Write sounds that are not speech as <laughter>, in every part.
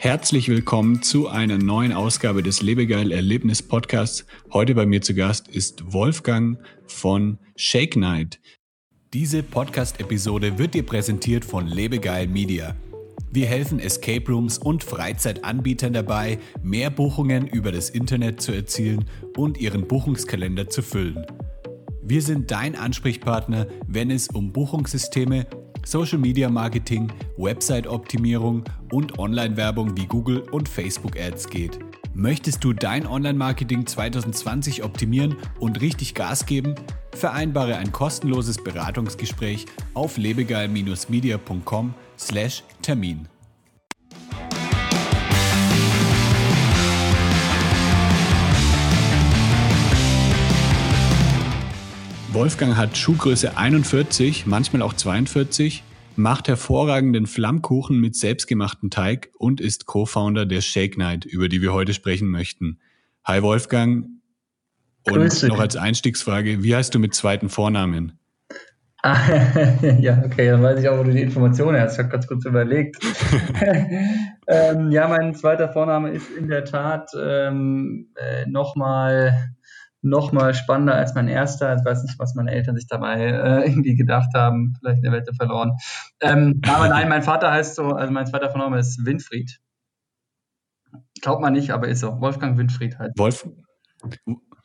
herzlich willkommen zu einer neuen Ausgabe des Lebegeil Erlebnis Podcasts. Heute bei mir zu Gast ist Wolfgang von Shake Night. Diese Podcast-Episode wird dir präsentiert von Lebegeil Media. Wir helfen Escape Rooms und Freizeitanbietern dabei, mehr Buchungen über das Internet zu erzielen und ihren Buchungskalender zu füllen. Wir sind dein Ansprechpartner, wenn es um Buchungssysteme Social Media Marketing, Website-Optimierung und Online-Werbung wie Google und Facebook-Ads geht. Möchtest du dein Online-Marketing 2020 optimieren und richtig Gas geben? Vereinbare ein kostenloses Beratungsgespräch auf lebegeil-media.com/termin. Wolfgang hat Schuhgröße 41, manchmal auch 42, macht hervorragenden Flammkuchen mit selbstgemachtem Teig und ist Co-Founder der Shake Night, über die wir heute sprechen möchten. Hi Wolfgang. Und noch als Einstiegsfrage, wie heißt du mit zweiten Vornamen? Ah, <laughs> ja, okay, dann weiß ich auch, wo du die Informationen hast. Ich habe ganz kurz überlegt. <laughs> <laughs> ähm, ja, mein zweiter Vorname ist in der Tat ähm, äh, nochmal noch mal spannender als mein erster. Ich weiß nicht, was meine Eltern sich dabei äh, irgendwie gedacht haben. Vielleicht in der Welt verloren. Ähm, aber nein, mein Vater heißt so, also mein zweiter Vorname ist Winfried. Glaubt man nicht, aber ist so. Wolfgang Winfried halt. Wolf,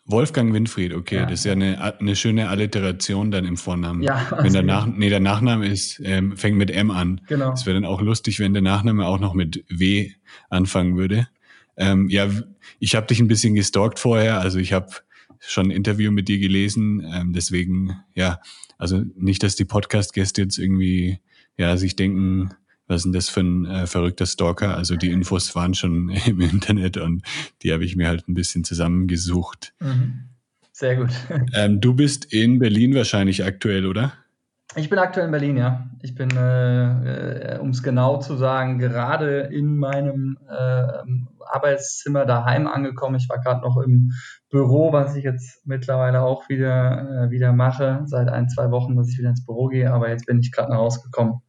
Wolfgang Winfried, okay, ja. das ist ja eine, eine schöne Alliteration dann im Vornamen. Ja, also wenn der, Nach, nee, der Nachname ist, ähm, fängt mit M an. Genau. Das wäre dann auch lustig, wenn der Nachname auch noch mit W anfangen würde. Ähm, ja, ich habe dich ein bisschen gestalkt vorher, also ich habe schon ein Interview mit dir gelesen. Ähm, deswegen, ja, also nicht, dass die Podcast-Gäste jetzt irgendwie, ja, sich denken, was ist denn das für ein äh, verrückter Stalker? Also die Infos waren schon <laughs> im Internet und die habe ich mir halt ein bisschen zusammengesucht. Mhm. Sehr gut. Ähm, du bist in Berlin wahrscheinlich aktuell, oder? Ich bin aktuell in Berlin, ja. Ich bin, äh, äh, um es genau zu sagen, gerade in meinem äh, Arbeitszimmer daheim angekommen. Ich war gerade noch im Büro, was ich jetzt mittlerweile auch wieder, äh, wieder mache, seit ein, zwei Wochen, dass ich wieder ins Büro gehe. Aber jetzt bin ich gerade rausgekommen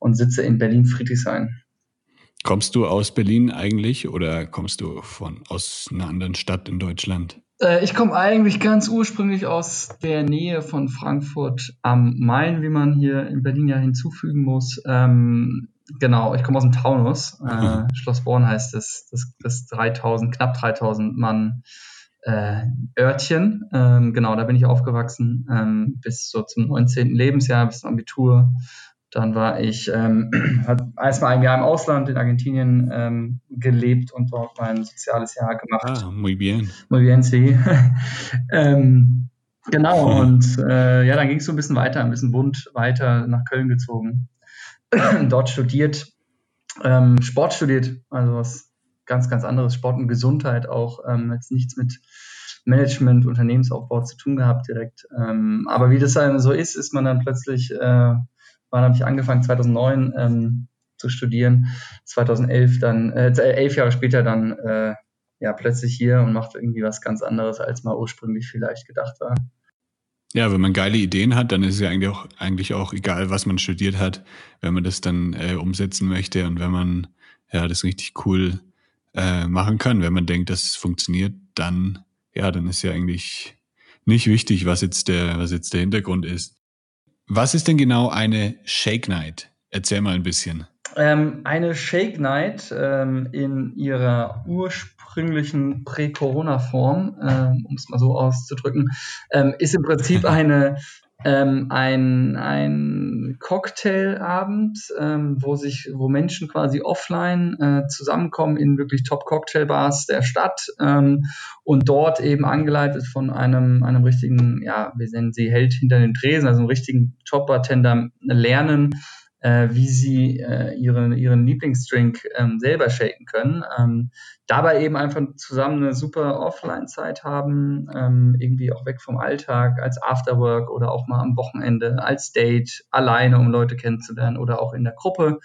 und sitze in Berlin-Friedrichshain. Kommst du aus Berlin eigentlich oder kommst du von aus einer anderen Stadt in Deutschland? Äh, ich komme eigentlich ganz ursprünglich aus der Nähe von Frankfurt am Main, wie man hier in Berlin ja hinzufügen muss. Ähm, genau, ich komme aus dem Taunus. Äh, Schloss Born heißt es. Das, das 3000, knapp 3000 Mann äh, Örtchen. Ähm, genau, da bin ich aufgewachsen ähm, bis so zum 19. Lebensjahr, bis zum Abitur. Dann war ich ähm, <clears throat> erstmal ein Jahr im Ausland in Argentinien ähm, gelebt und dort mein soziales Jahr gemacht. Ah, muy bien. Muy bien, sí. <laughs> ähm, genau, und äh, ja, dann ging es so ein bisschen weiter, ein bisschen bunt weiter nach Köln gezogen. <clears throat> dort studiert, ähm, Sport studiert, also was ganz, ganz anderes, Sport und Gesundheit auch, ähm, jetzt nichts mit Management, Unternehmensaufbau zu tun gehabt direkt. Ähm, aber wie das dann so ist, ist man dann plötzlich äh, wann habe ich angefangen? 2009 ähm, zu studieren. 2011 dann, äh, elf Jahre später dann äh, ja plötzlich hier und macht irgendwie was ganz anderes, als mal ursprünglich vielleicht gedacht war. Ja, wenn man geile Ideen hat, dann ist es ja eigentlich auch, eigentlich auch egal, was man studiert hat, wenn man das dann äh, umsetzen möchte und wenn man ja das richtig cool äh, machen kann. Wenn man denkt, dass es funktioniert, dann ja, dann ist ja eigentlich nicht wichtig, was jetzt der, was jetzt der Hintergrund ist. Was ist denn genau eine Shake Night? Erzähl mal ein bisschen. Ähm, eine Shake Night ähm, in ihrer ursprünglichen Prä-Corona-Form, ähm, um es mal so auszudrücken, ähm, ist im Prinzip <laughs> eine ähm, ein, ein Cocktailabend, ähm, wo sich, wo Menschen quasi offline äh, zusammenkommen in wirklich Top-Cocktailbars der Stadt ähm, und dort eben angeleitet von einem, einem richtigen, ja, wir nennen sie Held hinter den Tresen, also einem richtigen Top-Bartender lernen, äh, wie sie äh, ihren, ihren Lieblingsdrink ähm, selber shaken können. Ähm, dabei eben einfach zusammen eine super Offline-Zeit haben, ähm, irgendwie auch weg vom Alltag, als Afterwork oder auch mal am Wochenende, als Date, alleine, um Leute kennenzulernen oder auch in der Gruppe.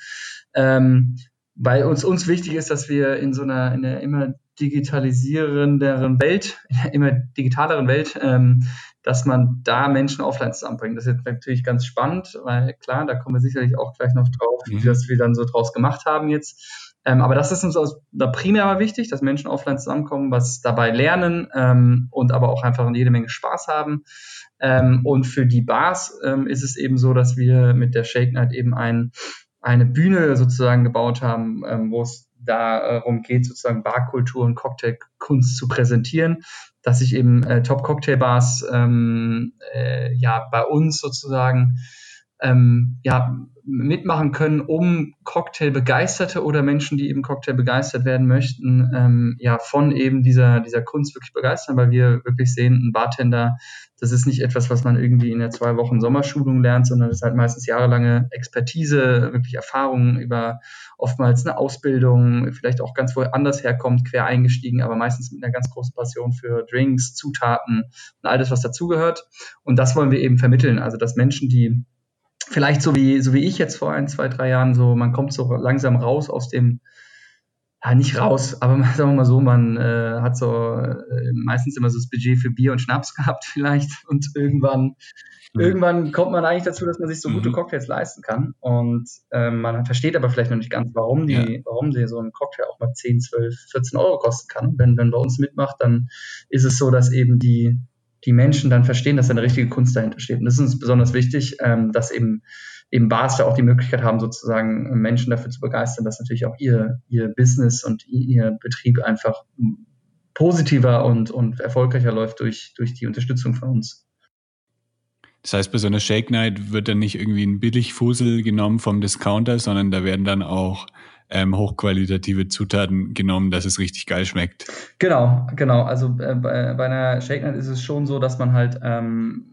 Ähm, weil uns, uns wichtig ist, dass wir in so einer, in der immer digitalisierenderen Welt, immer digitaleren Welt, ähm, dass man da Menschen offline zusammenbringt. Das ist jetzt natürlich ganz spannend, weil klar, da kommen wir sicherlich auch gleich noch drauf, mhm. was wir dann so draus gemacht haben jetzt. Ähm, aber das ist uns aus, da primär mal wichtig, dass Menschen offline zusammenkommen, was dabei lernen ähm, und aber auch einfach jede Menge Spaß haben. Ähm, und für die Bars ähm, ist es eben so, dass wir mit der Shake Night eben ein, eine Bühne sozusagen gebaut haben, ähm, wo es darum geht, sozusagen Barkultur und Cocktailkunst zu präsentieren, dass sich eben äh, Top-Cocktailbars ähm, äh, ja bei uns sozusagen ähm, ja, mitmachen können, um Cocktail-Begeisterte oder Menschen, die eben Cocktail begeistert werden möchten, ähm, ja, von eben dieser, dieser Kunst wirklich begeistern, weil wir wirklich sehen, ein Bartender, das ist nicht etwas, was man irgendwie in der zwei Wochen Sommerschulung lernt, sondern das ist halt meistens jahrelange Expertise, wirklich Erfahrungen über oftmals eine Ausbildung, vielleicht auch ganz woanders herkommt, quer eingestiegen, aber meistens mit einer ganz großen Passion für Drinks, Zutaten und alles, was dazugehört. Und das wollen wir eben vermitteln. Also, dass Menschen, die vielleicht so wie, so wie ich jetzt vor ein, zwei, drei Jahren, so man kommt so langsam raus aus dem, ja, nicht raus, aber <laughs> sagen wir mal so, man äh, hat so äh, meistens immer so das Budget für Bier und Schnaps <laughs> gehabt vielleicht und irgendwann, mhm. irgendwann kommt man eigentlich dazu, dass man sich so gute mhm. Cocktails leisten kann und äh, man versteht aber vielleicht noch nicht ganz, warum die, ja. warum sie so ein Cocktail auch mal 10, 12, 14 Euro kosten kann. Wenn, wenn bei uns mitmacht, dann ist es so, dass eben die, die Menschen dann verstehen, dass da eine richtige Kunst dahinter steht. Und das ist uns besonders wichtig, ähm, dass eben, eben Bars da auch die Möglichkeit haben, sozusagen Menschen dafür zu begeistern, dass natürlich auch ihr, ihr Business und ihr Betrieb einfach positiver und, und erfolgreicher läuft durch, durch die Unterstützung von uns. Das heißt, bei so einer Shake Night wird dann nicht irgendwie ein Billigfusel genommen vom Discounter, sondern da werden dann auch ähm, hochqualitative Zutaten genommen, dass es richtig geil schmeckt. Genau, genau. Also äh, bei, bei, einer Shake Night ist es schon so, dass man halt ähm,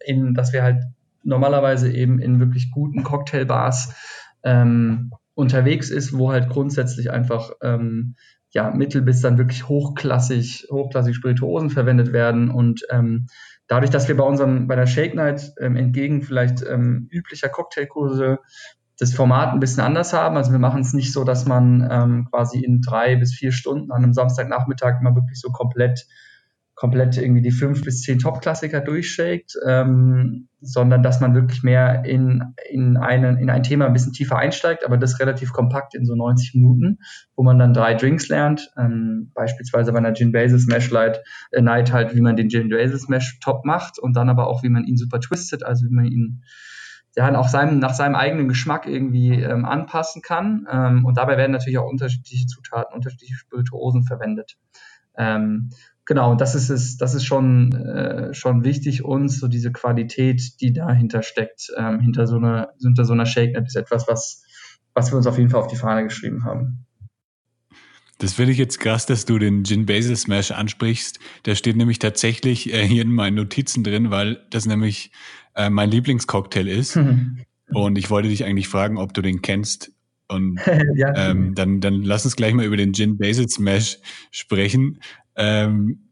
in, dass wir halt normalerweise eben in wirklich guten Cocktailbars ähm, unterwegs ist, wo halt grundsätzlich einfach ähm, ja, mittel bis dann wirklich hochklassig, hochklassig Spirituosen verwendet werden und ähm, dadurch, dass wir bei unserem, bei der Shake Night ähm, entgegen vielleicht ähm, üblicher Cocktailkurse das Format ein bisschen anders haben. Also wir machen es nicht so, dass man ähm, quasi in drei bis vier Stunden an einem Samstagnachmittag mal wirklich so komplett komplett irgendwie die fünf bis zehn Top-Klassiker durchshakt, ähm, sondern dass man wirklich mehr in, in, einen, in ein Thema ein bisschen tiefer einsteigt, aber das relativ kompakt in so 90 Minuten, wo man dann drei Drinks lernt, ähm, beispielsweise bei einer Gin Basil Smash Light äh, Night halt, wie man den Gin Basil Smash top macht und dann aber auch, wie man ihn super twistet, also wie man ihn ja, auch seinem, nach seinem eigenen Geschmack irgendwie ähm, anpassen kann. Ähm, und dabei werden natürlich auch unterschiedliche Zutaten, unterschiedliche Spirituosen verwendet. Ähm, genau, das ist es, das ist schon, äh, schon wichtig uns, so diese Qualität, die dahinter steckt, ähm, hinter so einer, hinter so einer Shake Net ist etwas, was, was wir uns auf jeden Fall auf die Fahne geschrieben haben. Das finde ich jetzt krass, dass du den Gin Basil Smash ansprichst. Der steht nämlich tatsächlich äh, hier in meinen Notizen drin, weil das nämlich äh, mein Lieblingscocktail ist. Mhm. Und ich wollte dich eigentlich fragen, ob du den kennst. Und <laughs> ja. ähm, dann, dann lass uns gleich mal über den Gin Basil Smash sprechen. Ähm,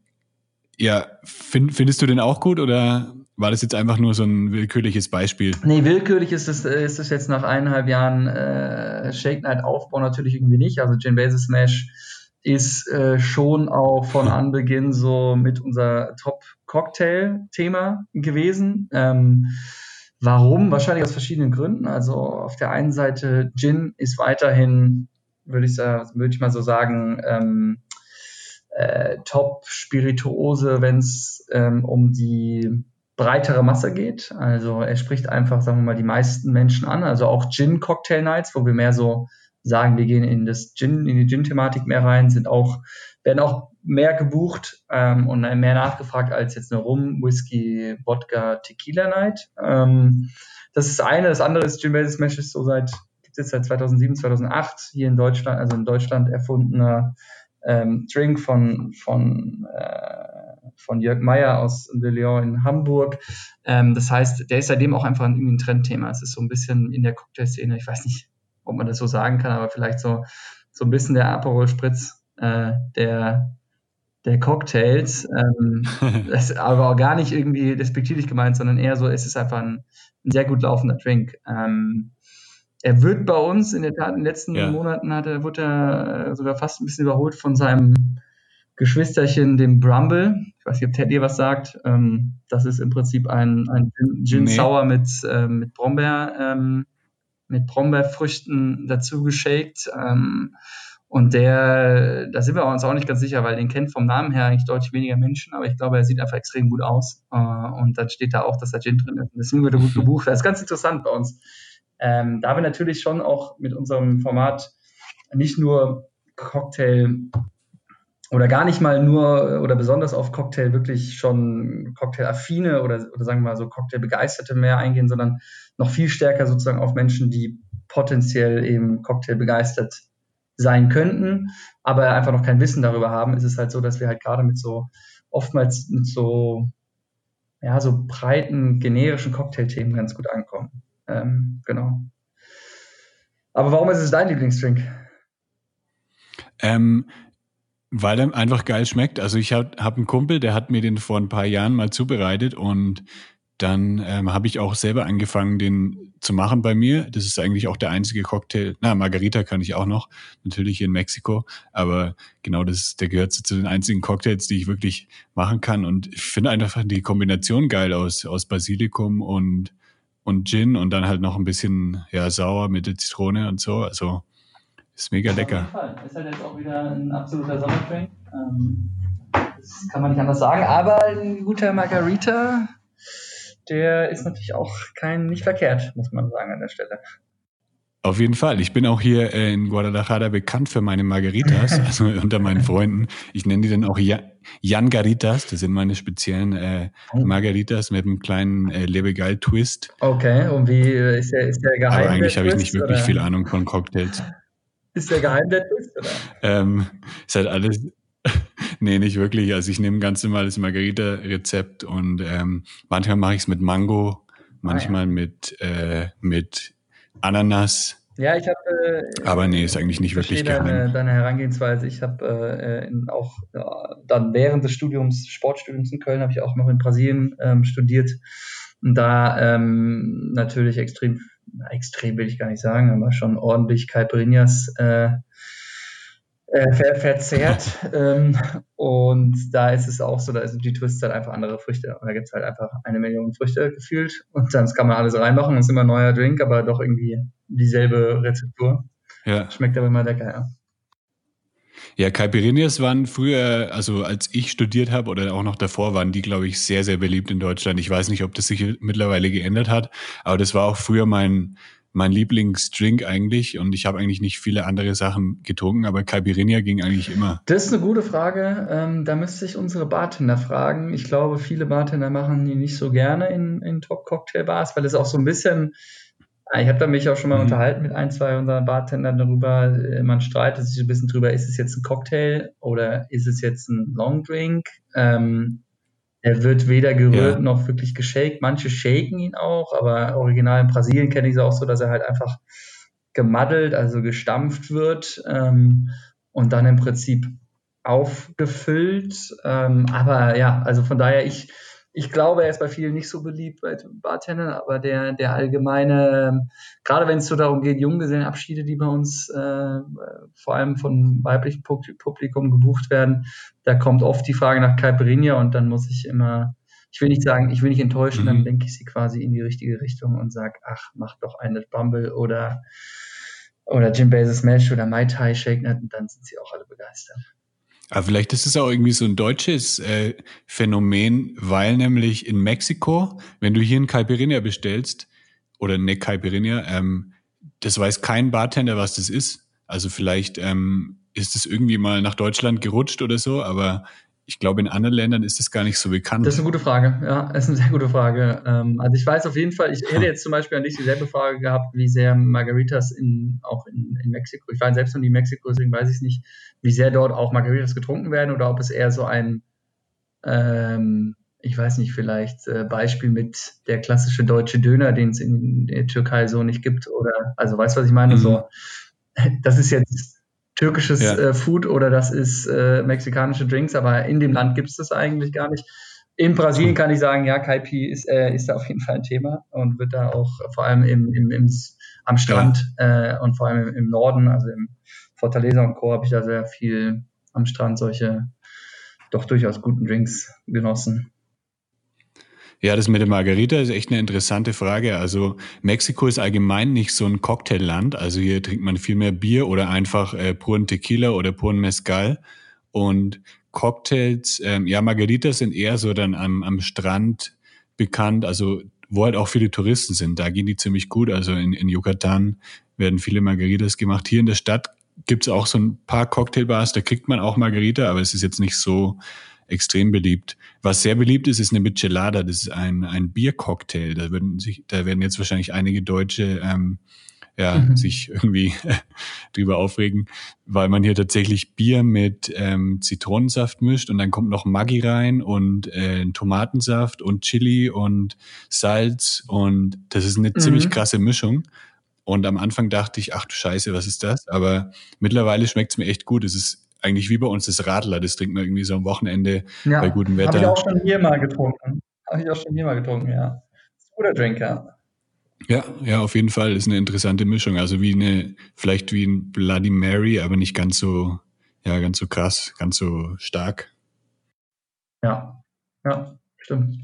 ja, find, findest du den auch gut oder war das jetzt einfach nur so ein willkürliches Beispiel? Nee, willkürlich ist es, ist es jetzt nach eineinhalb Jahren äh, Shake Night Aufbau natürlich irgendwie nicht. Also Gin Basil Smash ist äh, schon auch von <laughs> Anbeginn so mit unser Top-Cocktail-Thema gewesen. Ähm, warum? Wahrscheinlich aus verschiedenen Gründen. Also auf der einen Seite, Gin ist weiterhin, würde ich, würd ich mal so sagen, ähm, äh, Top-Spirituose, wenn es ähm, um die breitere Masse geht. Also er spricht einfach, sagen wir mal, die meisten Menschen an. Also auch Gin Cocktail Nights, wo wir mehr so sagen, wir gehen in das Gin, in die Gin-Thematik mehr rein, sind auch, werden auch mehr gebucht ähm, und mehr nachgefragt als jetzt eine Rum, Whisky, Wodka, Tequila Night. Ähm, das ist eine. Das andere ist Gin Basis Smash ist so seit, gibt es jetzt seit 2007, 2008 hier in Deutschland, also in Deutschland erfundener ähm, Drink von, von äh, von Jörg Meyer aus De Leon in Hamburg. Ähm, das heißt, der ist seitdem auch einfach irgendwie ein Trendthema. Es ist so ein bisschen in der Cocktailszene, ich weiß nicht, ob man das so sagen kann, aber vielleicht so, so ein bisschen der Aperol Spritz äh, der, der Cocktails. Ähm, <laughs> das ist aber auch gar nicht irgendwie despektierlich gemeint, sondern eher so, es ist einfach ein, ein sehr gut laufender Drink. Ähm, er wird bei uns in der Tat in den letzten ja. Monaten hat er, wurde er sogar fast ein bisschen überholt von seinem Geschwisterchen, dem Brumble. Ich weiß nicht, ob Ted dir was sagt. Ähm, das ist im Prinzip ein, ein Gin, nee. Sour mit, äh, mit Brombeer, ähm, mit Brombeerfrüchten dazu geshaked. Ähm, und der, da sind wir uns auch nicht ganz sicher, weil den kennt vom Namen her eigentlich deutlich weniger Menschen, aber ich glaube, er sieht einfach extrem gut aus. Äh, und dann steht da auch, dass da Gin drin ist. Deswegen wird er gut <laughs> gebucht. Das ist ganz interessant bei uns. Ähm, da wir natürlich schon auch mit unserem Format nicht nur Cocktail oder gar nicht mal nur oder besonders auf Cocktail wirklich schon Cocktail-affine oder, oder sagen wir mal so Cocktail-begeisterte mehr eingehen, sondern noch viel stärker sozusagen auf Menschen, die potenziell eben Cocktail begeistert sein könnten, aber einfach noch kein Wissen darüber haben, ist es halt so, dass wir halt gerade mit so oftmals mit so ja so breiten generischen Cocktailthemen ganz gut ankommen. Ähm, genau. Aber warum ist es dein Lieblingsdrink? Ähm, weil er einfach geil schmeckt. Also ich habe hab einen Kumpel, der hat mir den vor ein paar Jahren mal zubereitet und dann ähm, habe ich auch selber angefangen, den zu machen bei mir. Das ist eigentlich auch der einzige Cocktail. Na, Margarita kann ich auch noch, natürlich hier in Mexiko. Aber genau, das, der gehört zu den einzigen Cocktails, die ich wirklich machen kann. Und ich finde einfach die Kombination geil aus, aus Basilikum und, und Gin und dann halt noch ein bisschen ja, sauer mit der Zitrone und so. Also ist mega lecker. Auf jeden Fall. Ist halt jetzt auch wieder ein absoluter Sommerdrink. Ähm, das kann man nicht anders sagen. Aber ein guter Margarita der ist natürlich auch kein nicht verkehrt, muss man sagen an der Stelle. Auf jeden Fall. Ich bin auch hier in Guadalajara bekannt für meine Margaritas, <laughs> also unter meinen Freunden. Ich nenne die dann auch Jan Garitas. Das sind meine speziellen äh, oh. Margaritas mit einem kleinen äh, Lebegeil-Twist. Okay, und wie äh, ist der, ist der geheim? Aber eigentlich habe ich nicht wirklich oder? viel Ahnung von Cocktails. Ist der geheim der Twist, oder? Ähm, ist halt alles, nee, nicht wirklich. Also ich nehme ganz normales Margarita-Rezept und ähm, manchmal mache ich es mit Mango, manchmal ah, ja. mit, äh, mit Ananas. Ja, ich habe. Äh, Aber nee, ist eigentlich nicht wirklich deine, deine Herangehensweise. Ich habe äh, auch ja, dann während des Studiums, Sportstudiums in Köln, habe ich auch noch in Brasilien ähm, studiert. Und da ähm, natürlich extrem, extrem will ich gar nicht sagen, aber schon ordentlich Caipirinhas äh, äh, ver verzehrt. ähm, und da ist es auch so, da sind die Twists halt einfach andere Früchte. Und da gibt es halt einfach eine Million Früchte gefühlt. Und dann kann man alles reinmachen. Das ist immer ein neuer Drink, aber doch irgendwie dieselbe Rezeptur. Ja. Schmeckt aber immer lecker, ja. Ja, Caipirinhas waren früher, also als ich studiert habe oder auch noch davor, waren die, glaube ich, sehr, sehr beliebt in Deutschland. Ich weiß nicht, ob das sich mittlerweile geändert hat, aber das war auch früher mein, mein Lieblingsdrink eigentlich und ich habe eigentlich nicht viele andere Sachen getrunken, aber Caipirinha ging eigentlich immer. Das ist eine gute Frage. Ähm, da müsste ich unsere Bartender fragen. Ich glaube, viele Bartender machen die nicht so gerne in, in Top-Cocktail-Bars, weil es auch so ein bisschen, ich habe da mich auch schon mal mhm. unterhalten mit ein, zwei unserer Bartendern darüber. Äh, man streitet sich ein bisschen drüber, ist es jetzt ein Cocktail oder ist es jetzt ein Longdrink? Ähm, er wird weder gerührt ja. noch wirklich geshakt. Manche shaken ihn auch, aber original in Brasilien kenne ich es auch so, dass er halt einfach gemaddelt, also gestampft wird ähm, und dann im Prinzip aufgefüllt. Ähm, aber ja, also von daher, ich, ich glaube, er ist bei vielen nicht so beliebt bei Bartendern, aber der, der allgemeine, gerade wenn es so darum geht, Junggesellenabschiede, die bei uns äh, vor allem von weiblichem Publikum gebucht werden, da kommt oft die Frage nach Caipirinha und dann muss ich immer, ich will nicht sagen, ich will nicht enttäuschen, mhm. dann lenke ich sie quasi in die richtige Richtung und sage, ach, mach doch eine Bumble oder oder Jim Bezos Smash oder Mai Tai Shake, und dann sind sie auch alle begeistert. Aber vielleicht ist es auch irgendwie so ein deutsches äh, Phänomen, weil nämlich in Mexiko, wenn du hier einen Caipirinha bestellst, oder eine Caipirinha, ähm, das weiß kein Bartender, was das ist. Also vielleicht ähm, ist es irgendwie mal nach Deutschland gerutscht oder so, aber ich glaube, in anderen Ländern ist das gar nicht so bekannt. Das ist eine gute Frage, ja, das ist eine sehr gute Frage. Ähm, also ich weiß auf jeden Fall, ich hätte <laughs> jetzt zum Beispiel an dich dieselbe Frage gehabt, wie sehr Margaritas in, auch in, in Mexiko, ich war selbst noch nie in Mexiko, deswegen weiß ich nicht, wie sehr dort auch Margaritas getrunken werden oder ob es eher so ein, ähm, ich weiß nicht, vielleicht äh, Beispiel mit der klassische deutsche Döner, den es in der Türkei so nicht gibt, oder also weißt du, was ich meine? Mhm. So, das ist jetzt türkisches ja. äh, Food oder das ist äh, mexikanische Drinks, aber in dem Land gibt es das eigentlich gar nicht. In Brasilien kann ich sagen, ja, Kaipi ist, äh, ist da auf jeden Fall ein Thema und wird da auch vor allem im, im, im am Strand ja. äh, und vor allem im, im Norden, also im Fortaleza und Co. habe ich da sehr viel am Strand solche doch durchaus guten Drinks genossen. Ja, das mit der Margarita ist echt eine interessante Frage. Also Mexiko ist allgemein nicht so ein Cocktailland. Also hier trinkt man viel mehr Bier oder einfach äh, puren Tequila oder puren Mezcal. Und Cocktails, ähm, ja, Margaritas sind eher so dann am, am Strand bekannt. Also wo halt auch viele Touristen sind. Da gehen die ziemlich gut. Also in, in Yucatan werden viele Margaritas gemacht. Hier in der Stadt gibt's auch so ein paar Cocktailbars, da kriegt man auch Margarita, aber es ist jetzt nicht so extrem beliebt. Was sehr beliebt ist, ist eine Michelada. Das ist ein, ein Biercocktail. Da würden sich, da werden jetzt wahrscheinlich einige Deutsche ähm, ja, mhm. sich irgendwie <laughs> drüber aufregen, weil man hier tatsächlich Bier mit ähm, Zitronensaft mischt und dann kommt noch Maggi rein und äh, Tomatensaft und Chili und Salz und das ist eine mhm. ziemlich krasse Mischung. Und am Anfang dachte ich, ach du Scheiße, was ist das? Aber mittlerweile schmeckt es mir echt gut. Es ist eigentlich wie bei uns das Radler, das trinkt man irgendwie so am Wochenende ja, bei gutem Wetter. Habe ich auch schon hier mal getrunken. Habe ich auch schon hier mal getrunken, ja. Guter Drink, ja. Ja, ja, auf jeden Fall ist eine interessante Mischung. Also wie eine, vielleicht wie ein Bloody Mary, aber nicht ganz so, ja, ganz so krass, ganz so stark. Ja, ja, stimmt.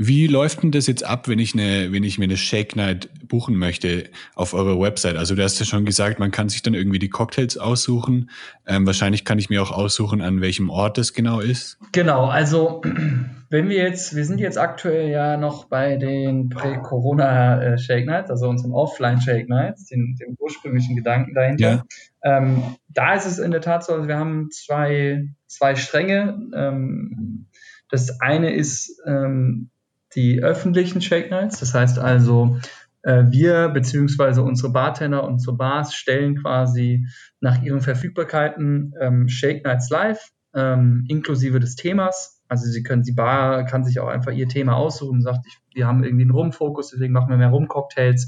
Wie läuft denn das jetzt ab, wenn ich eine, wenn ich mir eine Shake Night buchen möchte auf eurer Website? Also du hast ja schon gesagt, man kann sich dann irgendwie die Cocktails aussuchen. Ähm, wahrscheinlich kann ich mir auch aussuchen, an welchem Ort das genau ist. Genau, also <clears throat> wenn wir jetzt, wir sind jetzt aktuell ja noch bei den Prä-Corona äh, Shake Nights, also unserem Offline Shake Nights, den, dem ursprünglichen Gedanken dahinter. Ja. Ähm, da ist es in der Tat so, also wir haben zwei, zwei Stränge. Ähm, das eine ist ähm, die öffentlichen Shake Nights. Das heißt also, äh, wir beziehungsweise unsere Bartender, unsere Bars stellen quasi nach ihren Verfügbarkeiten ähm, Shake Nights live, ähm, inklusive des Themas. Also sie können, die Bar kann sich auch einfach ihr Thema aussuchen und sagt, ich, wir haben irgendwie einen Rum-Fokus, deswegen machen wir mehr Rum-Cocktails.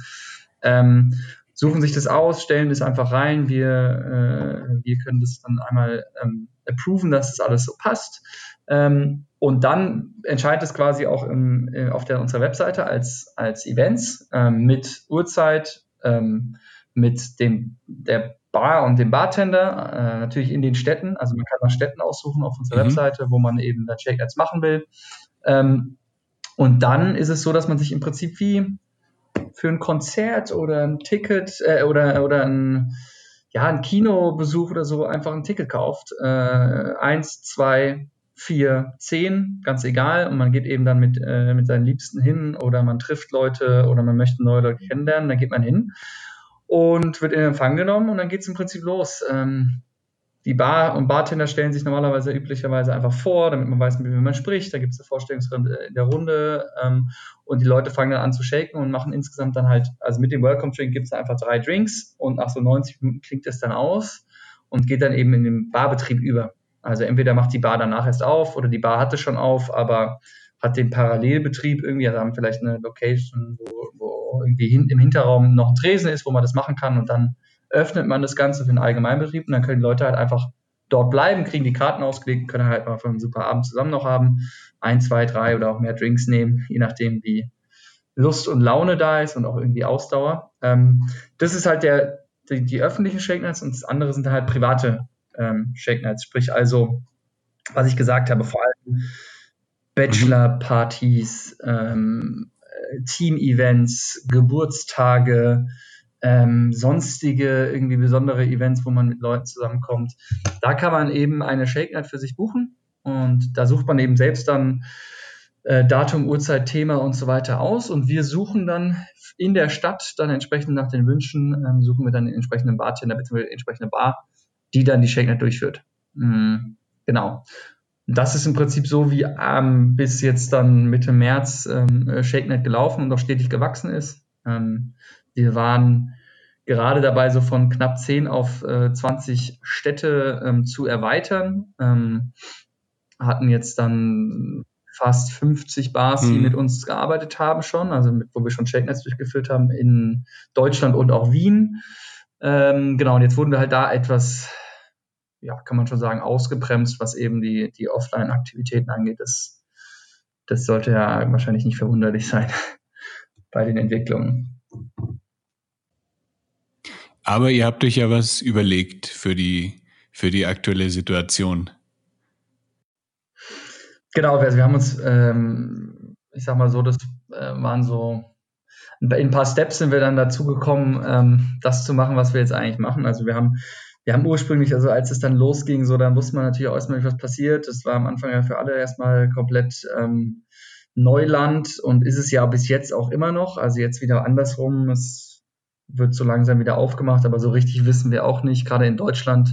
Ähm, suchen sich das aus, stellen das einfach rein. Wir, äh, wir können das dann einmal ähm, approven, dass das alles so passt. Ähm, und dann entscheidet es quasi auch im, äh, auf der, unserer Webseite als, als Events ähm, mit Uhrzeit, ähm, mit dem, der Bar und dem Bartender, äh, natürlich in den Städten. Also man kann nach Städten aussuchen auf unserer mhm. Webseite, wo man eben dann Check-Ads machen will. Ähm, und dann ist es so, dass man sich im Prinzip wie für ein Konzert oder ein Ticket äh, oder, oder ein, ja, ein Kinobesuch oder so einfach ein Ticket kauft. Äh, eins, zwei, vier, zehn, ganz egal. Und man geht eben dann mit, äh, mit seinen Liebsten hin oder man trifft Leute oder man möchte neue Leute kennenlernen, dann geht man hin und wird in Empfang genommen und dann geht es im Prinzip los. Ähm, die Bar und Bartender stellen sich normalerweise üblicherweise einfach vor, damit man weiß, mit wem man spricht. Da gibt es eine Vorstellungsrunde in der Runde ähm, und die Leute fangen dann an zu shaken und machen insgesamt dann halt, also mit dem Welcome Drink gibt es einfach drei Drinks und nach so 90 Minuten klingt es dann aus und geht dann eben in den Barbetrieb über. Also entweder macht die Bar danach erst auf oder die Bar hatte schon auf, aber hat den Parallelbetrieb irgendwie, also haben vielleicht eine Location, wo, wo irgendwie hin, im Hinterraum noch ein Tresen ist, wo man das machen kann und dann öffnet man das Ganze für den Allgemeinbetrieb und dann können die Leute halt einfach dort bleiben, kriegen die Karten ausgelegt, können halt mal einen super Abend zusammen noch haben, ein, zwei, drei oder auch mehr Drinks nehmen, je nachdem wie Lust und Laune da ist und auch irgendwie Ausdauer. Ähm, das ist halt der, die, die öffentlichen Nights und das andere sind halt private ähm, Shake Nights. Sprich also, was ich gesagt habe, vor allem Bachelor-Partys, ähm, Team-Events, Geburtstage, ähm, sonstige irgendwie besondere Events, wo man mit Leuten zusammenkommt. Da kann man eben eine Shake Night für sich buchen und da sucht man eben selbst dann äh, Datum, Uhrzeit, Thema und so weiter aus und wir suchen dann in der Stadt dann entsprechend nach den Wünschen, ähm, suchen wir dann den entsprechenden Bartender bzw. entsprechende Bar die dann die ShakeNet durchführt. Mhm. Genau. Das ist im Prinzip so, wie ähm, bis jetzt dann Mitte März ähm, ShakeNet gelaufen und auch stetig gewachsen ist. Ähm, wir waren gerade dabei, so von knapp 10 auf äh, 20 Städte ähm, zu erweitern. Ähm, hatten jetzt dann fast 50 Bars, die mhm. mit uns gearbeitet haben schon, also mit, wo wir schon Shake-Nets durchgeführt haben in Deutschland und auch Wien. Ähm, genau, und jetzt wurden wir halt da etwas, ja, kann man schon sagen, ausgebremst, was eben die, die Offline-Aktivitäten angeht. Das, das sollte ja wahrscheinlich nicht verwunderlich sein <laughs> bei den Entwicklungen. Aber ihr habt euch ja was überlegt für die, für die aktuelle Situation. Genau, also wir haben uns, ähm, ich sag mal so, das äh, waren so, in ein paar Steps sind wir dann dazu gekommen, ähm, das zu machen, was wir jetzt eigentlich machen. Also wir haben, wir haben ursprünglich, also als es dann losging, so, dann wusste man natürlich auch erstmal nicht, was passiert. Das war am Anfang ja für alle erstmal komplett ähm, Neuland und ist es ja bis jetzt auch immer noch. Also jetzt wieder andersrum. Es wird so langsam wieder aufgemacht, aber so richtig wissen wir auch nicht. Gerade in Deutschland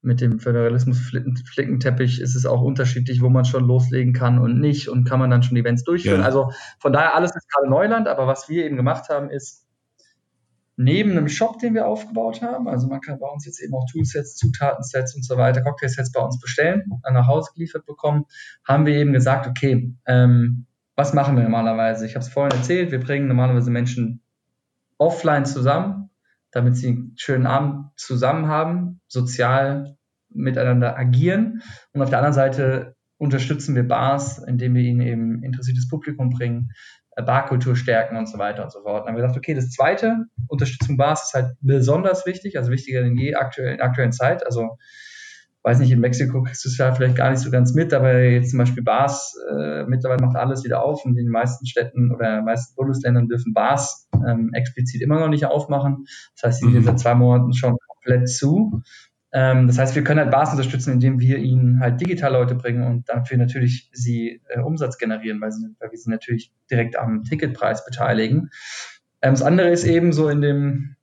mit dem Föderalismus-Flickenteppich ist es auch unterschiedlich, wo man schon loslegen kann und nicht und kann man dann schon Events durchführen. Ja. Also von daher alles ist gerade Neuland, aber was wir eben gemacht haben, ist neben einem Shop, den wir aufgebaut haben, also man kann bei uns jetzt eben auch Toolsets, Zutatensets und so weiter, Cocktailsets bei uns bestellen, dann nach Hause geliefert bekommen, haben wir eben gesagt, okay, ähm, was machen wir normalerweise? Ich habe es vorhin erzählt, wir bringen normalerweise Menschen offline zusammen, damit sie einen schönen Abend zusammen haben, sozial miteinander agieren. Und auf der anderen Seite unterstützen wir Bars, indem wir ihnen eben interessiertes Publikum bringen, Barkultur stärken und so weiter und so fort. Dann haben wir gesagt, okay, das zweite, Unterstützung Bars ist halt besonders wichtig, also wichtiger denn je aktuell, in der aktuellen Zeit. Also weiß nicht, in Mexiko kriegst du es ja vielleicht gar nicht so ganz mit, aber jetzt zum Beispiel Bars, äh, mittlerweile macht alles wieder auf und in den meisten Städten oder den meisten Bundesländern dürfen Bars ähm, explizit immer noch nicht aufmachen. Das heißt, sie sind mhm. seit zwei Monaten schon komplett zu. Ähm, das heißt, wir können halt Bars unterstützen, indem wir ihnen halt digital Leute bringen und dafür natürlich sie äh, Umsatz generieren, weil, sie, weil wir sie natürlich direkt am Ticketpreis beteiligen. Ähm, das andere ist eben so in dem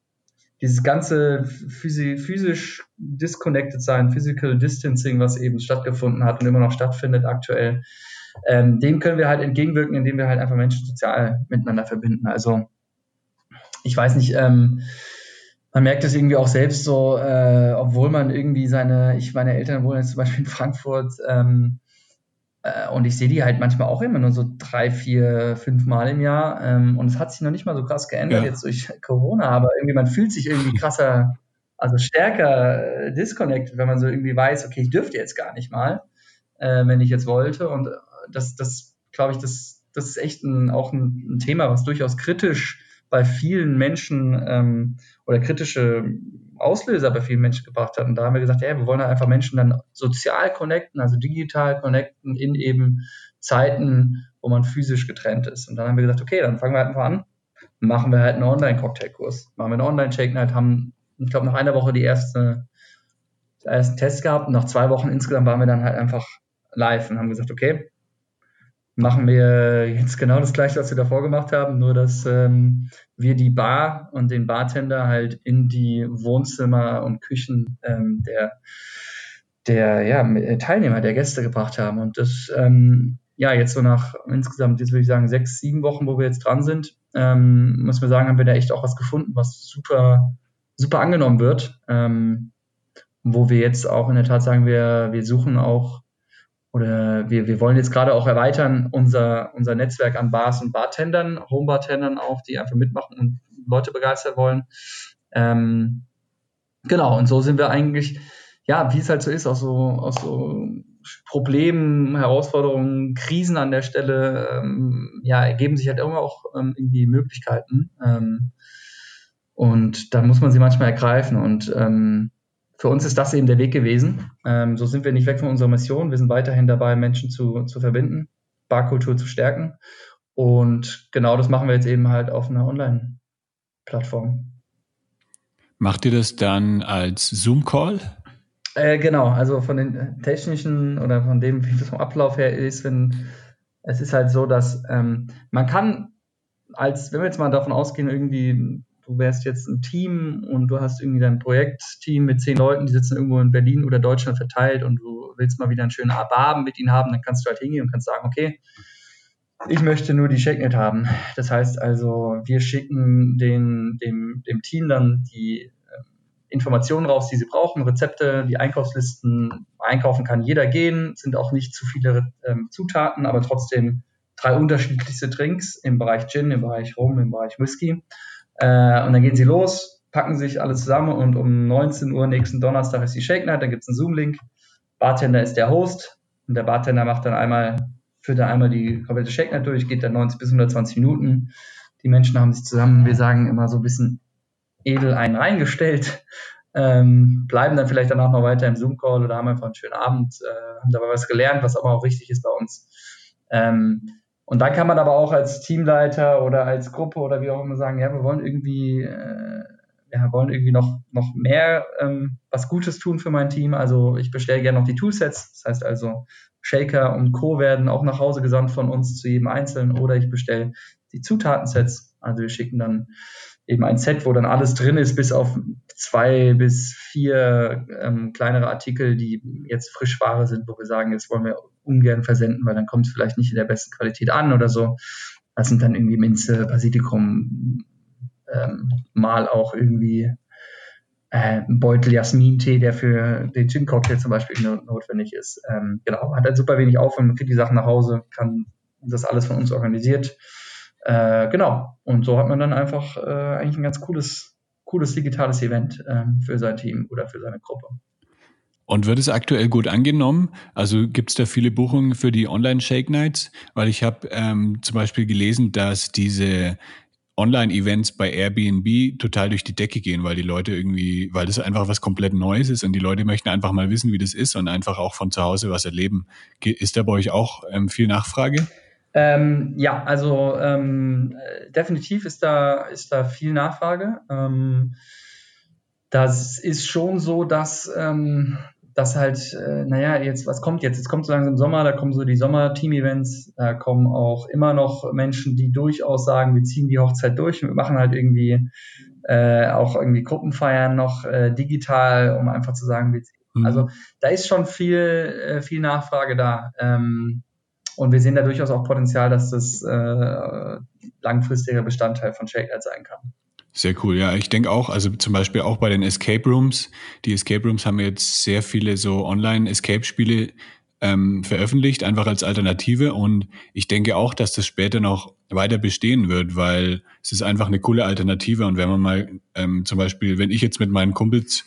dieses ganze physisch disconnected sein, physical distancing, was eben stattgefunden hat und immer noch stattfindet aktuell, ähm, dem können wir halt entgegenwirken, indem wir halt einfach Menschen sozial miteinander verbinden. Also ich weiß nicht, ähm, man merkt es irgendwie auch selbst so, äh, obwohl man irgendwie seine, ich meine Eltern wohnen jetzt zum Beispiel in Frankfurt, ähm, äh, und ich sehe die halt manchmal auch immer nur so drei, vier, fünf Mal im Jahr. Ähm, und es hat sich noch nicht mal so krass geändert ja. jetzt durch Corona, aber irgendwie man fühlt sich irgendwie <laughs> krasser, also stärker äh, disconnected, wenn man so irgendwie weiß, okay, ich dürfte jetzt gar nicht mal, äh, wenn ich jetzt wollte. Und das, das glaube ich, das, das ist echt ein, auch ein, ein Thema, was durchaus kritisch bei vielen Menschen ähm, oder kritische Auslöser bei vielen Menschen gebracht hat. Und da haben wir gesagt, ja, wir wollen halt einfach Menschen dann sozial connecten, also digital connecten in eben Zeiten, wo man physisch getrennt ist. Und dann haben wir gesagt, okay, dann fangen wir halt einfach an, machen wir halt einen Online-Cocktailkurs, machen wir einen Online-Shake-Night, haben, ich glaube, nach einer Woche die erste, ersten Test gehabt und nach zwei Wochen insgesamt waren wir dann halt einfach live und haben gesagt, okay, machen wir jetzt genau das gleiche, was wir davor gemacht haben, nur dass ähm, wir die Bar und den Bartender halt in die Wohnzimmer und Küchen ähm, der, der ja, Teilnehmer, der Gäste gebracht haben. Und das, ähm, ja, jetzt so nach insgesamt, jetzt würde ich sagen, sechs, sieben Wochen, wo wir jetzt dran sind, ähm, muss man sagen, haben wir da echt auch was gefunden, was super, super angenommen wird. Ähm, wo wir jetzt auch in der Tat sagen, wir, wir suchen auch oder wir, wir wollen jetzt gerade auch erweitern unser, unser Netzwerk an Bars und Bartendern, Homebartendern auch, die einfach mitmachen und Leute begeistern wollen. Ähm, genau, und so sind wir eigentlich, ja, wie es halt so ist, aus so, aus so Problemen, Herausforderungen, Krisen an der Stelle, ähm, ja, ergeben sich halt immer auch ähm, irgendwie Möglichkeiten. Ähm, und dann muss man sie manchmal ergreifen. Und ähm, für uns ist das eben der Weg gewesen. Ähm, so sind wir nicht weg von unserer Mission. Wir sind weiterhin dabei, Menschen zu, zu verbinden, Barkultur zu stärken. Und genau das machen wir jetzt eben halt auf einer Online-Plattform. Macht ihr das dann als Zoom-Call? Äh, genau, also von den technischen oder von dem, wie das vom Ablauf her ist, wenn es ist halt so, dass ähm, man kann als, wenn wir jetzt mal davon ausgehen, irgendwie du wärst jetzt ein Team und du hast irgendwie dein Projektteam mit zehn Leuten, die sitzen irgendwo in Berlin oder Deutschland verteilt und du willst mal wieder einen schönen Abend mit ihnen haben, dann kannst du halt hingehen und kannst sagen, okay, ich möchte nur die ShakeNet haben. Das heißt also, wir schicken den, dem, dem Team dann die, Informationen raus, die sie brauchen, Rezepte, die Einkaufslisten. Einkaufen kann jeder gehen, sind auch nicht zu viele ähm, Zutaten, aber trotzdem drei unterschiedlichste Drinks im Bereich Gin, im Bereich Rum, im Bereich Whisky. Äh, und dann gehen sie los, packen sich alles zusammen und um 19 Uhr nächsten Donnerstag ist die Shake Night, dann gibt es einen Zoom-Link. Bartender ist der Host und der Bartender macht dann einmal, führt dann einmal die komplette Shake Night durch, geht dann 90 bis 120 Minuten. Die Menschen haben sich zusammen, wir sagen immer so ein bisschen edel einen reingestellt, ähm, bleiben dann vielleicht danach noch weiter im Zoom-Call oder haben einfach einen schönen Abend, äh, haben dabei was gelernt, was aber auch wichtig ist bei uns. Ähm, und dann kann man aber auch als Teamleiter oder als Gruppe oder wie auch immer sagen, ja, wir wollen irgendwie, äh, ja, wollen irgendwie noch, noch mehr ähm, was Gutes tun für mein Team. Also ich bestelle gerne noch die Toolsets. Das heißt also, Shaker und Co. werden auch nach Hause gesandt von uns zu jedem Einzelnen oder ich bestelle die Zutatensets. Also wir schicken dann eben ein Set, wo dann alles drin ist, bis auf zwei bis vier ähm, kleinere Artikel, die jetzt Frischware sind, wo wir sagen, jetzt wollen wir ungern versenden, weil dann kommt es vielleicht nicht in der besten Qualität an oder so. Das sind dann irgendwie Minze, Basilikum, ähm, mal auch irgendwie äh, ein Beutel Jasmin-Tee, der für den Gin-Cocktail zum Beispiel notwendig ist. Ähm, genau, hat halt super wenig Aufwand, man kriegt die Sachen nach Hause, kann das alles von uns organisiert. Äh, genau, und so hat man dann einfach äh, eigentlich ein ganz cooles, cooles digitales Event ähm, für sein Team oder für seine Gruppe. Und wird es aktuell gut angenommen? Also gibt es da viele Buchungen für die Online-Shake Nights? Weil ich habe ähm, zum Beispiel gelesen, dass diese Online-Events bei Airbnb total durch die Decke gehen, weil die Leute irgendwie, weil das einfach was komplett Neues ist und die Leute möchten einfach mal wissen, wie das ist und einfach auch von zu Hause was erleben. Ist da bei euch auch ähm, viel Nachfrage? Ähm, ja, also ähm, definitiv ist da, ist da viel Nachfrage. Ähm, das ist schon so, dass ähm, dass halt, äh, naja, jetzt, was kommt jetzt? Jetzt kommt so langsam Sommer, da kommen so die Sommer-Team-Events, da kommen auch immer noch Menschen, die durchaus sagen, wir ziehen die Hochzeit durch und wir machen halt irgendwie äh, auch irgendwie Gruppenfeiern noch äh, digital, um einfach zu sagen, wir ziehen. Mhm. Also da ist schon viel, äh, viel Nachfrage da. Ähm, und wir sehen da durchaus auch Potenzial, dass das äh, langfristiger Bestandteil von ShakeNet sein kann. Sehr cool, ja. Ich denke auch, also zum Beispiel auch bei den Escape Rooms. Die Escape Rooms haben jetzt sehr viele so Online-Escape-Spiele ähm, veröffentlicht, einfach als Alternative. Und ich denke auch, dass das später noch weiter bestehen wird, weil es ist einfach eine coole Alternative. Und wenn man mal ähm, zum Beispiel, wenn ich jetzt mit meinen Kumpels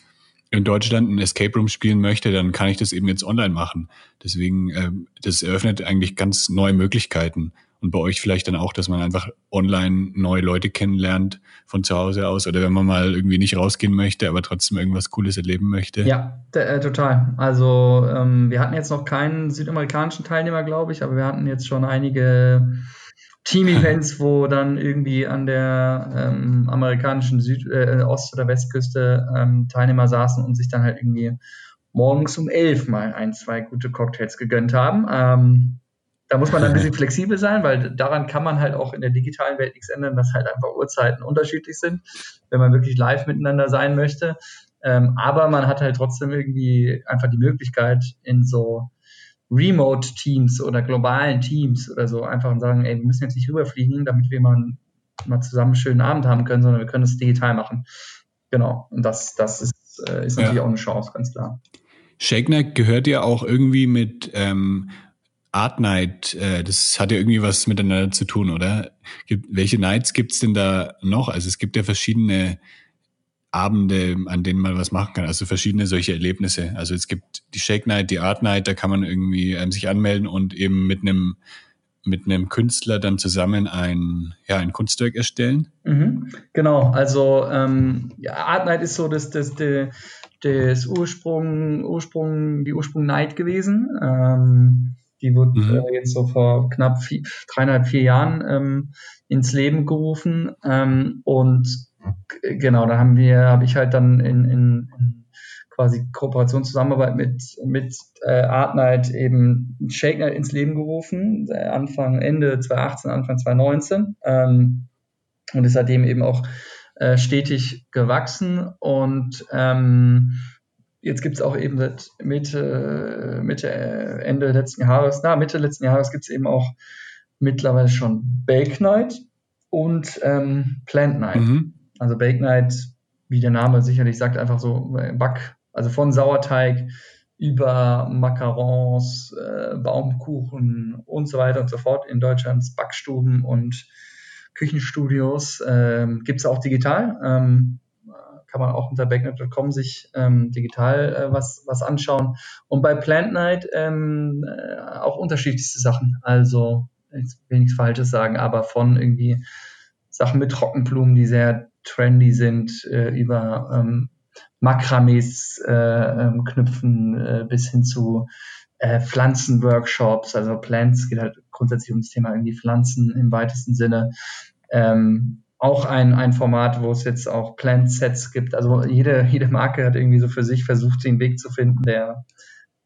in Deutschland ein Escape Room spielen möchte, dann kann ich das eben jetzt online machen. Deswegen, ähm, das eröffnet eigentlich ganz neue Möglichkeiten und bei euch vielleicht dann auch, dass man einfach online neue Leute kennenlernt von zu Hause aus oder wenn man mal irgendwie nicht rausgehen möchte, aber trotzdem irgendwas Cooles erleben möchte. Ja, äh, total. Also ähm, wir hatten jetzt noch keinen südamerikanischen Teilnehmer, glaube ich, aber wir hatten jetzt schon einige Team-Events, wo dann irgendwie an der ähm, amerikanischen Süd-, äh, Ost- oder Westküste ähm, Teilnehmer saßen und sich dann halt irgendwie morgens um elf mal ein, zwei gute Cocktails gegönnt haben. Ähm, da muss man dann ein bisschen <laughs> flexibel sein, weil daran kann man halt auch in der digitalen Welt nichts ändern, dass halt einfach Uhrzeiten unterschiedlich sind, wenn man wirklich live miteinander sein möchte. Ähm, aber man hat halt trotzdem irgendwie einfach die Möglichkeit in so Remote-Teams oder globalen Teams oder so einfach sagen, ey, wir müssen jetzt nicht rüberfliegen, damit wir mal, mal zusammen einen schönen Abend haben können, sondern wir können es digital machen. Genau. Und das, das ist, äh, ist natürlich ja. auch eine Chance, ganz klar. ShakeNet gehört ja auch irgendwie mit ähm, Art Night, äh, das hat ja irgendwie was miteinander zu tun, oder? Gibt, welche Nights gibt's denn da noch? Also es gibt ja verschiedene Abende, an denen man was machen kann, also verschiedene solche Erlebnisse. Also es gibt die Shake Night, die Art Night, da kann man irgendwie ähm, sich anmelden und eben mit einem mit einem Künstler dann zusammen ein, ja, ein Kunstwerk erstellen? Mhm, genau, also ähm, Art Night ist so das, das, das, das Ursprung, Ursprung, die Ursprung Night gewesen. Ähm, die wurde mhm. äh, jetzt so vor knapp vier, dreieinhalb, vier Jahren ähm, ins Leben gerufen. Ähm, und genau, da haben wir, habe ich halt dann in, in, in quasi Kooperation, Zusammenarbeit mit, mit äh, Artnight eben Shake Night ins Leben gerufen, äh, Anfang, Ende 2018, Anfang 2019. Ähm, und ist seitdem eben auch äh, stetig gewachsen und ähm, Jetzt gibt es auch eben seit Mitte, Mitte, Ende letzten Jahres, na, Mitte letzten Jahres gibt es eben auch mittlerweile schon Bake Night und ähm, Plant Night. Mhm. Also Bake Night wie der Name sicherlich sagt, einfach so äh, Back, also von Sauerteig über Macarons, äh, Baumkuchen und so weiter und so fort in Deutschlands Backstuben und Küchenstudios. Ähm, Gibt es auch digital. Ähm, kann man auch unter backnet.com sich ähm, digital äh, was, was anschauen. Und bei Plant Night ähm, äh, auch unterschiedlichste Sachen. Also, ich will nichts Falsches sagen, aber von irgendwie Sachen mit Trockenblumen, die sehr trendy sind, äh, über ähm, Makramees äh, ähm, knüpfen äh, bis hin zu äh, Pflanzenworkshops. Also Plants geht halt grundsätzlich ums Thema irgendwie Pflanzen im weitesten Sinne. Ähm, auch ein, ein Format, wo es jetzt auch Plant-Sets gibt. Also jede, jede Marke hat irgendwie so für sich versucht, den Weg zu finden, der,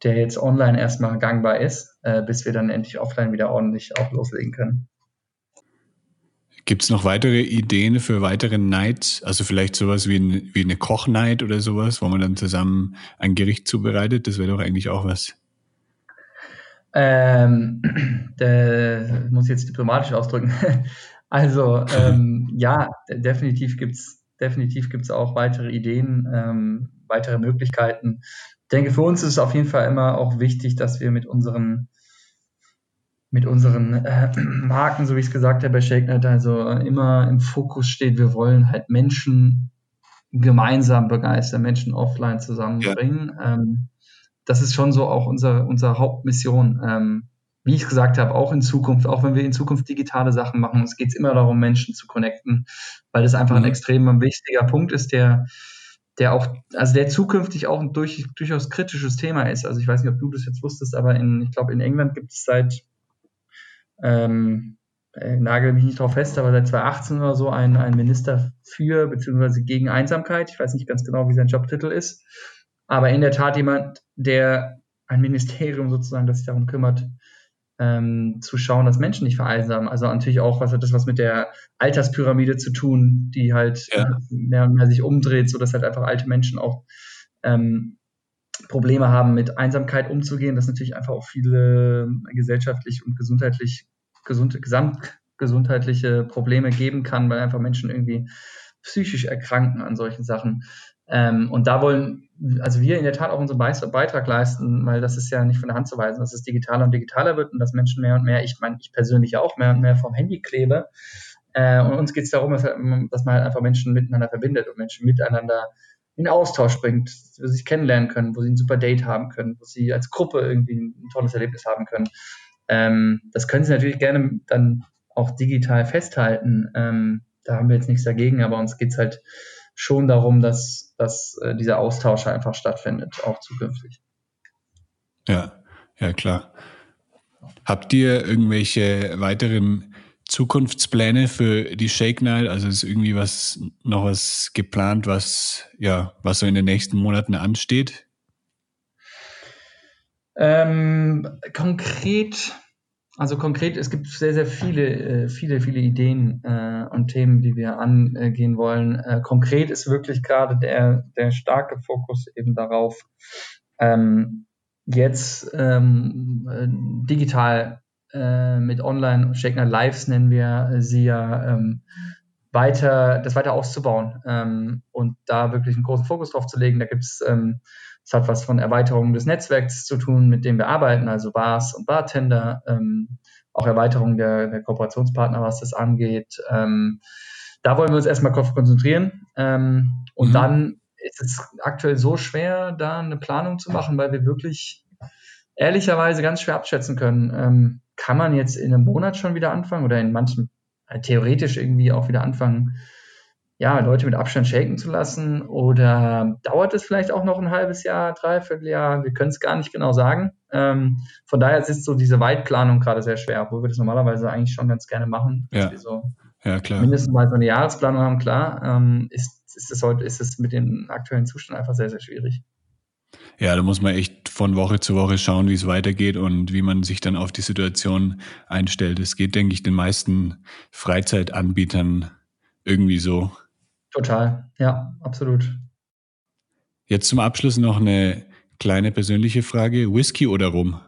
der jetzt online erstmal gangbar ist, äh, bis wir dann endlich offline wieder ordentlich auch loslegen können. Gibt es noch weitere Ideen für weitere Nights? Also vielleicht sowas wie, ein, wie eine Kochnight oder sowas, wo man dann zusammen ein Gericht zubereitet? Das wäre doch eigentlich auch was. Ähm, <clears throat> muss ich jetzt diplomatisch ausdrücken. Also ähm, ja, definitiv gibt's definitiv gibt's auch weitere Ideen, ähm, weitere Möglichkeiten. Ich denke, für uns ist es auf jeden Fall immer auch wichtig, dass wir mit unseren mit unseren äh, <clears throat> Marken, so wie ich es gesagt habe bei ShakeNet, also immer im Fokus steht, wir wollen halt Menschen gemeinsam begeistern, Menschen offline zusammenbringen. Ja. Ähm, das ist schon so auch unser, unsere Hauptmission. Ähm, wie ich gesagt habe, auch in Zukunft, auch wenn wir in Zukunft digitale Sachen machen, es geht immer darum, Menschen zu connecten, weil das einfach mhm. ein extrem wichtiger Punkt ist, der, der auch, also der zukünftig auch ein durch, durchaus kritisches Thema ist. Also ich weiß nicht, ob du das jetzt wusstest, aber in, ich glaube, in England gibt es seit, ähm, äh, nagel mich nicht drauf fest, aber seit 2018 oder so ein, ein Minister für beziehungsweise gegen Einsamkeit. Ich weiß nicht ganz genau, wie sein Jobtitel ist. Aber in der Tat jemand, der ein Ministerium sozusagen, das sich darum kümmert, ähm, zu schauen, dass Menschen nicht vereinsamen. Also natürlich auch, was hat das was mit der Alterspyramide zu tun, die halt ja. mehr und mehr sich umdreht, so dass halt einfach alte Menschen auch ähm, Probleme haben, mit Einsamkeit umzugehen, dass natürlich einfach auch viele gesellschaftlich und gesundheitlich, gesund, gesamtgesundheitliche Probleme geben kann, weil einfach Menschen irgendwie psychisch erkranken an solchen Sachen. Ähm, und da wollen also wir in der Tat auch unseren Beitrag leisten, weil das ist ja nicht von der Hand zu weisen, dass es digitaler und digitaler wird und dass Menschen mehr und mehr, ich meine, ich persönlich auch mehr und mehr vom Handy klebe. Äh, und uns geht es darum, dass, dass man halt einfach Menschen miteinander verbindet und Menschen miteinander in Austausch bringt, wo sie sich kennenlernen können, wo sie ein super Date haben können, wo sie als Gruppe irgendwie ein tolles Erlebnis haben können. Ähm, das können sie natürlich gerne dann auch digital festhalten. Ähm, da haben wir jetzt nichts dagegen, aber uns geht es halt schon darum, dass, dass äh, dieser Austausch einfach stattfindet, auch zukünftig. Ja, ja klar. Habt ihr irgendwelche weiteren Zukunftspläne für die Shake Night? Also ist irgendwie was noch was geplant, was ja was so in den nächsten Monaten ansteht? Ähm, konkret also konkret, es gibt sehr, sehr viele, äh, viele, viele Ideen äh, und Themen, die wir angehen wollen. Äh, konkret ist wirklich gerade der, der starke Fokus eben darauf, ähm, jetzt ähm, äh, digital mit Online, Shakener Lives nennen wir sie ja, ähm, weiter, das weiter auszubauen und da wirklich einen großen Fokus drauf zu legen. Da gibt es es hat was von Erweiterung des Netzwerks zu tun, mit dem wir arbeiten, also Bars und Bartender, ähm, auch Erweiterung der, der, Kooperationspartner, was das angeht. Ähm, da wollen wir uns erstmal drauf konzentrieren. Ähm, und mhm. dann ist es aktuell so schwer, da eine Planung zu machen, weil wir wirklich ehrlicherweise ganz schwer abschätzen können, ähm, kann man jetzt in einem Monat schon wieder anfangen oder in manchen äh, theoretisch irgendwie auch wieder anfangen, ja, Leute mit Abstand shaken zu lassen? Oder dauert es vielleicht auch noch ein halbes Jahr, dreiviertel Jahr? Wir können es gar nicht genau sagen. Ähm, von daher ist so diese Weitplanung gerade sehr schwer, obwohl wir das normalerweise eigentlich schon ganz gerne machen. Ja. So ja, klar. Mindestens mal so eine Jahresplanung haben, klar. Ähm, ist, ist es heute, ist es mit dem aktuellen Zustand einfach sehr, sehr schwierig. Ja, da muss man echt von Woche zu Woche schauen, wie es weitergeht und wie man sich dann auf die Situation einstellt. Es geht, denke ich, den meisten Freizeitanbietern irgendwie so. Total, ja, absolut. Jetzt zum Abschluss noch eine kleine persönliche Frage. Whisky oder Rum?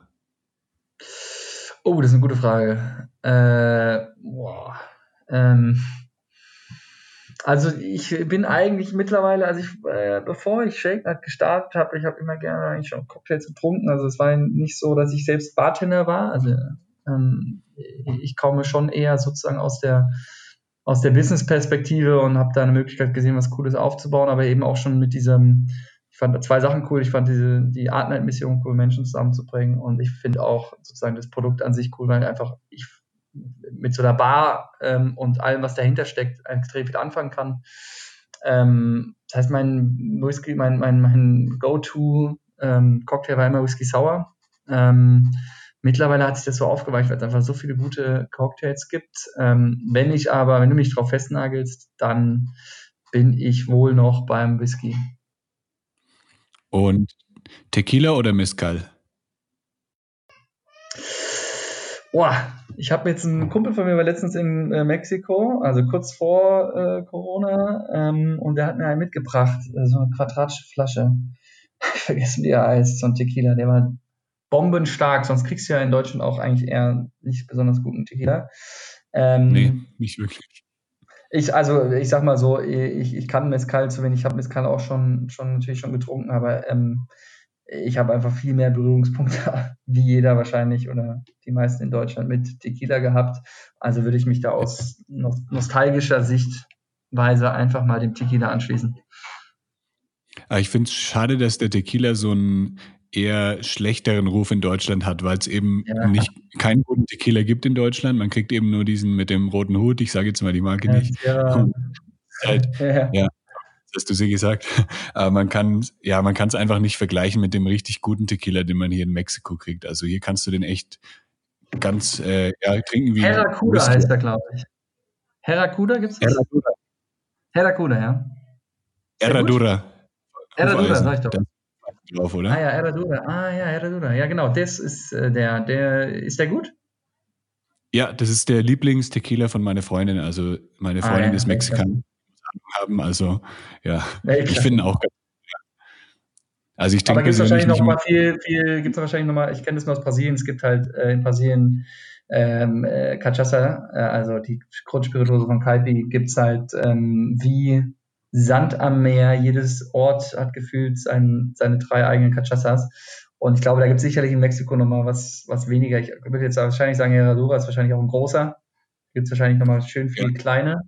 Oh, das ist eine gute Frage. Äh, boah, ähm, Also ich bin eigentlich mittlerweile, also ich, äh, bevor ich Shake Night gestartet habe, ich habe immer gerne eigentlich schon Cocktails getrunken. Also es war nicht so, dass ich selbst Bartender war. Also ähm, ich komme schon eher sozusagen aus der aus der Business-Perspektive und habe da eine Möglichkeit gesehen, was Cooles aufzubauen, aber eben auch schon mit diesem, ich fand zwei Sachen cool. Ich fand diese, die Art Night-Mission cool, Menschen zusammenzubringen und ich finde auch sozusagen das Produkt an sich cool, weil einfach ich mit so einer Bar ähm, und allem, was dahinter steckt, extrem viel anfangen kann. Ähm, das heißt, mein Whisky, mein, mein, mein Go-To ähm, Cocktail war immer Whisky Sour. Ähm, mittlerweile hat sich das so aufgeweicht, weil es einfach so viele gute Cocktails gibt. Ähm, wenn ich aber, wenn du mich drauf festnagelst, dann bin ich wohl noch beim Whisky. Und Tequila oder Mezcal? Boah, ich habe jetzt einen Kumpel von mir war letztens in äh, Mexiko, also kurz vor äh, Corona, ähm, und der hat mir einen mitgebracht, äh, so eine quadratische Flasche. <laughs> Ich vergesse, wie er heißt, so ein Tequila, der war bombenstark, sonst kriegst du ja in Deutschland auch eigentlich eher nicht besonders guten Tequila. Ähm, nee, nicht wirklich. Ich, also ich sag mal so, ich, ich kann Mezcal zu wenig, ich habe Mezcal auch schon, schon natürlich schon getrunken, aber ähm, ich habe einfach viel mehr Berührungspunkte, <laughs> wie jeder wahrscheinlich oder die meisten in Deutschland mit Tequila gehabt. Also würde ich mich da aus nostalgischer Sichtweise einfach mal dem Tequila anschließen. Aber ich finde es schade, dass der Tequila so einen eher schlechteren Ruf in Deutschland hat, weil es eben ja. nicht keinen guten Tequila gibt in Deutschland. Man kriegt eben nur diesen mit dem roten Hut. Ich sage jetzt mal die Marke ja, nicht. Ja. <laughs> Halt, ja hast du sie gesagt. <laughs> Aber man kann, ja, man kann es einfach nicht vergleichen mit dem richtig guten Tequila, den man hier in Mexiko kriegt. Also hier kannst du den echt ganz, äh, ja, trinken wie. Herracuda heißt er, glaube ich. Herracuda gibt's das? Herracuda. Herracuda, ja. Herradura. Herradura, sag ich doch. Drauf, oder? Ah ja, Herradura. Ah ja, Herradura. Ja, genau. Das ist äh, der, der, ist der gut? Ja, das ist der Lieblingstequila von meiner Freundin. Also meine ah, Freundin ah, ja, ist Mexikaner haben. Also ja, ja ich finde auch also ich denke, Aber gibt es wahrscheinlich noch mal viel, viel gibt es wahrscheinlich noch mal, ich kenne das mal aus Brasilien, es gibt halt äh, in Brasilien ähm, äh, Cachaça, äh, also die Grundspirituose von Calpi, gibt es halt ähm, wie Sand am Meer. Jedes Ort hat gefühlt sein, seine drei eigenen Cachasas. Und ich glaube, da gibt es sicherlich in Mexiko nochmal was, was weniger. Ich würde jetzt wahrscheinlich sagen, Herradura ist wahrscheinlich auch ein großer. Gibt es wahrscheinlich nochmal schön viele kleine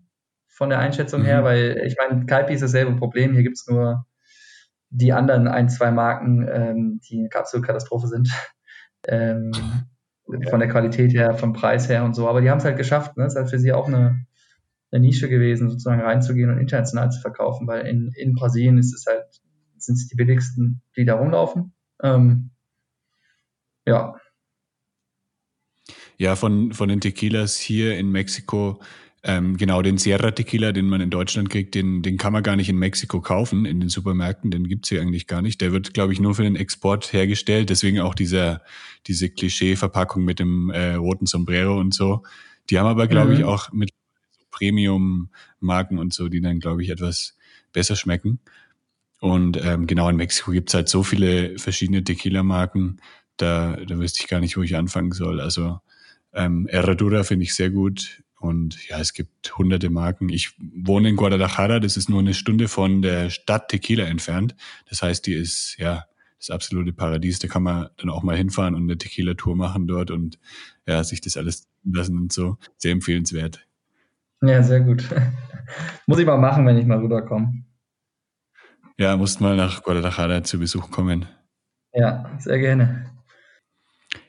von der Einschätzung mhm. her, weil ich meine, Kaipi ist dasselbe Problem. Hier gibt es nur die anderen ein, zwei Marken, ähm, die eine absolute Katastrophe sind. Ähm, ja. Von der Qualität her, vom Preis her und so. Aber die haben es halt geschafft. Ne? Es ist halt für sie auch eine, eine Nische gewesen, sozusagen reinzugehen und international zu verkaufen, weil in, in Brasilien ist es halt, sind es die billigsten, die da rumlaufen. Ähm, ja. Ja, von, von den Tequilas hier in Mexiko ähm, genau, den Sierra Tequila, den man in Deutschland kriegt, den, den kann man gar nicht in Mexiko kaufen, in den Supermärkten, den gibt's hier eigentlich gar nicht. Der wird, glaube ich, nur für den Export hergestellt, deswegen auch dieser, diese Klischee-Verpackung mit dem äh, roten Sombrero und so. Die haben aber, glaube mhm. ich, auch mit Premium-Marken und so, die dann, glaube ich, etwas besser schmecken. Und ähm, genau in Mexiko gibt's halt so viele verschiedene Tequila-Marken, da, da wüsste ich gar nicht, wo ich anfangen soll. Also ähm, Herradura finde ich sehr gut. Und ja, es gibt hunderte Marken. Ich wohne in Guadalajara, das ist nur eine Stunde von der Stadt Tequila entfernt. Das heißt, die ist ja das absolute Paradies. Da kann man dann auch mal hinfahren und eine Tequila-Tour machen dort und ja, sich das alles lassen und so. Sehr empfehlenswert. Ja, sehr gut. <laughs> Muss ich mal machen, wenn ich mal rüberkomme. Ja, musst mal nach Guadalajara zu Besuch kommen. Ja, sehr gerne.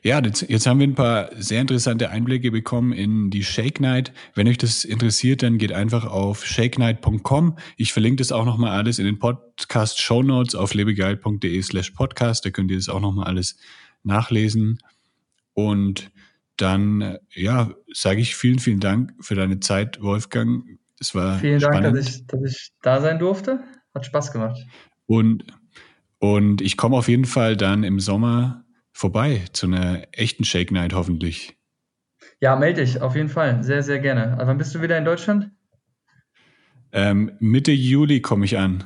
Ja, jetzt, haben wir ein paar sehr interessante Einblicke bekommen in die Shake Night. Wenn euch das interessiert, dann geht einfach auf shakenight.com. Ich verlinke das auch nochmal alles in den Podcast Show Notes auf lebegeil.de slash podcast. Da könnt ihr das auch nochmal alles nachlesen. Und dann, ja, sage ich vielen, vielen Dank für deine Zeit, Wolfgang. Es war Vielen spannend. Dank, dass ich, dass ich da sein durfte. Hat Spaß gemacht. Und, und ich komme auf jeden Fall dann im Sommer vorbei zu einer echten Shake Night hoffentlich. Ja, melde dich, auf jeden Fall. Sehr, sehr gerne. Also wann bist du wieder in Deutschland? Ähm, Mitte Juli komme ich an.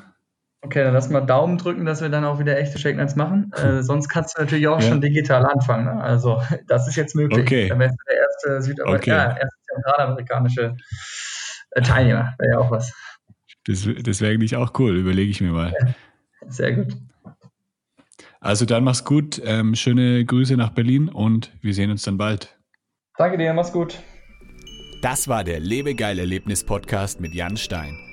Okay, dann lass mal Daumen drücken, dass wir dann auch wieder echte Shake Nights machen. <laughs> Äh, sonst kannst du natürlich auch ja. schon digital anfangen. Ne? Also <laughs> das ist jetzt möglich. Okay. Dann wärst du der erste, Südamer okay. ja, erste zentralamerikanische äh, Teilnehmer. Wäre ja auch was. Das, das wäre eigentlich auch cool, überlege ich mir mal. Sehr gut. Also dann mach's gut, ähm, schöne Grüße nach Berlin und wir sehen uns dann bald. Danke dir, mach's gut. Das war der Lebegeil-Erlebnis-Podcast mit Jan Stein.